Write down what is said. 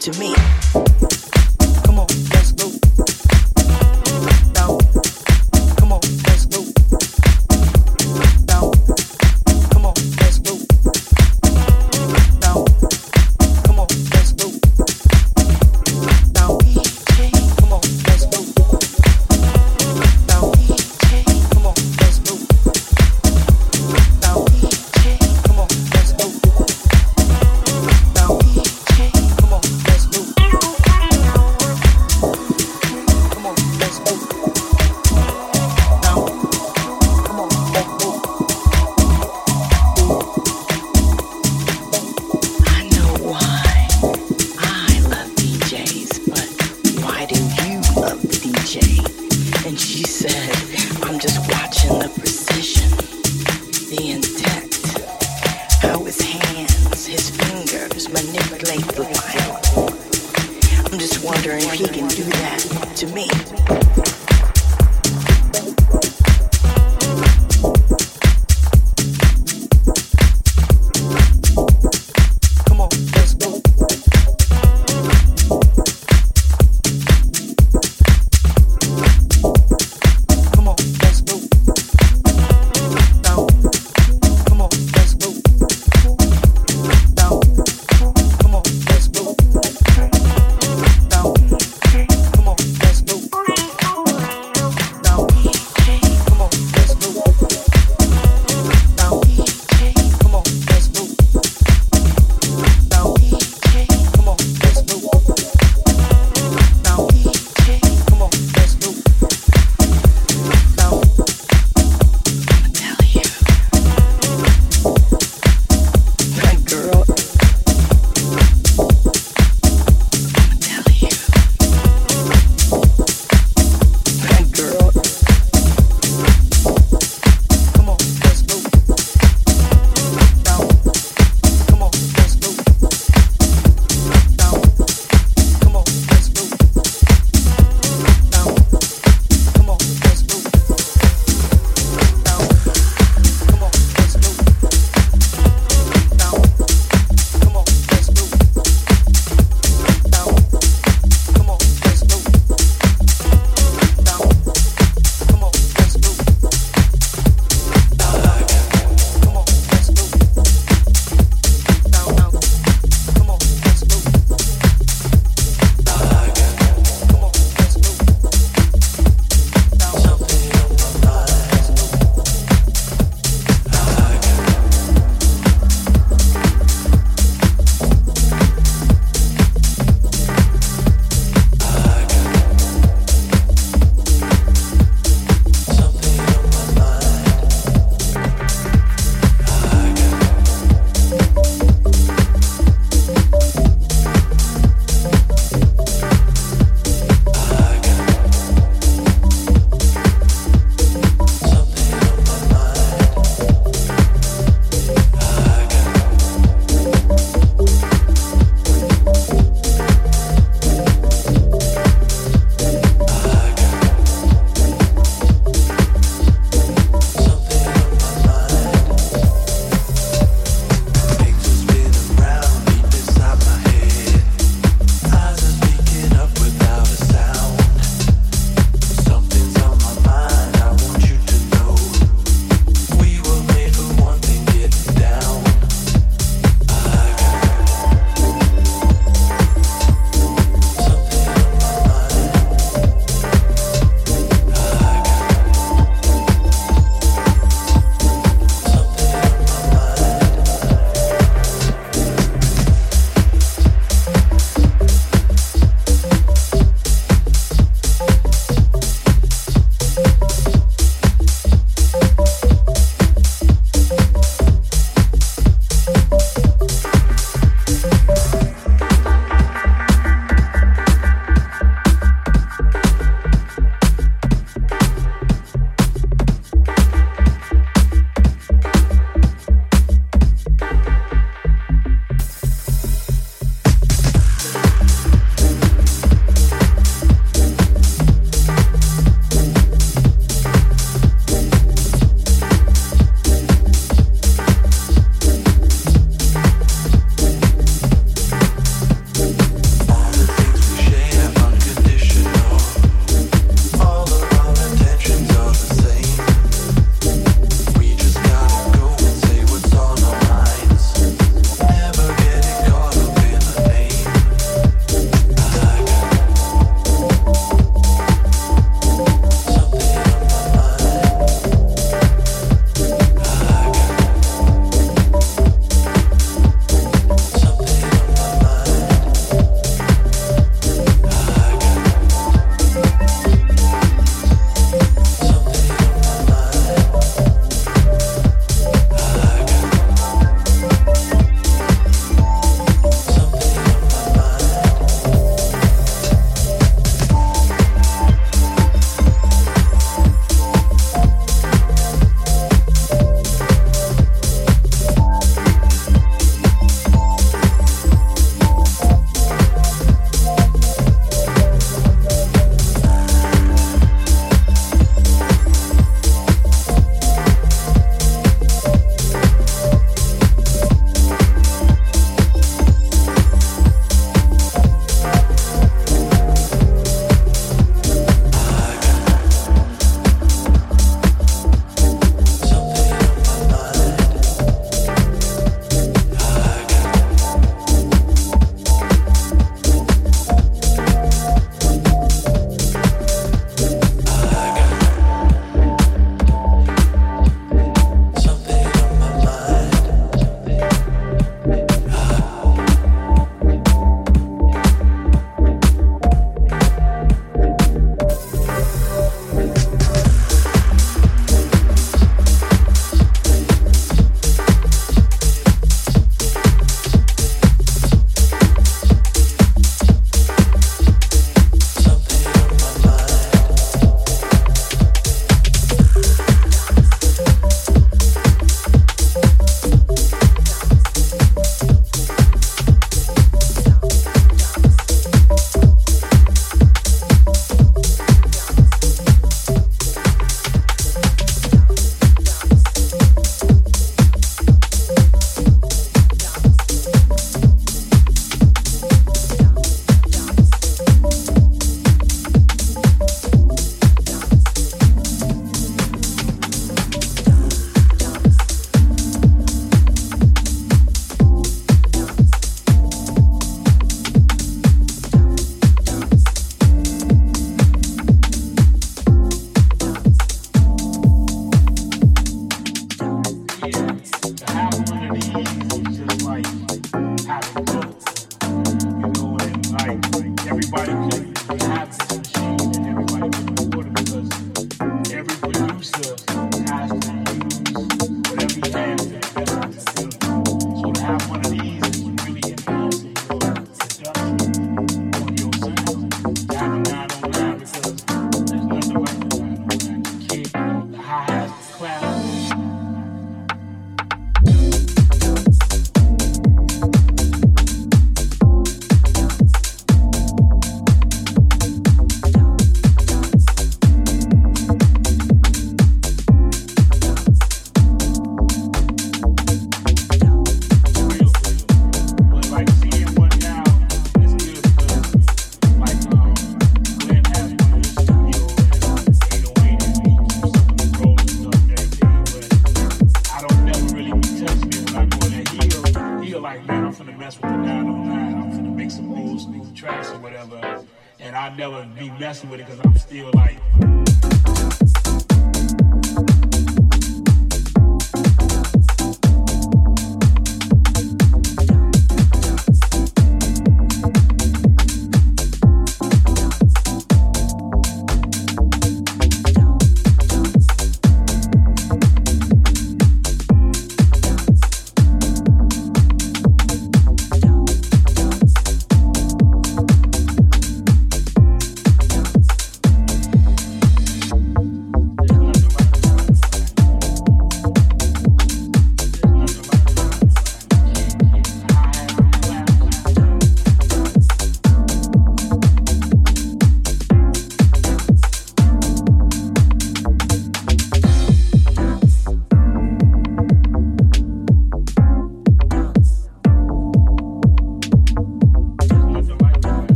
To me.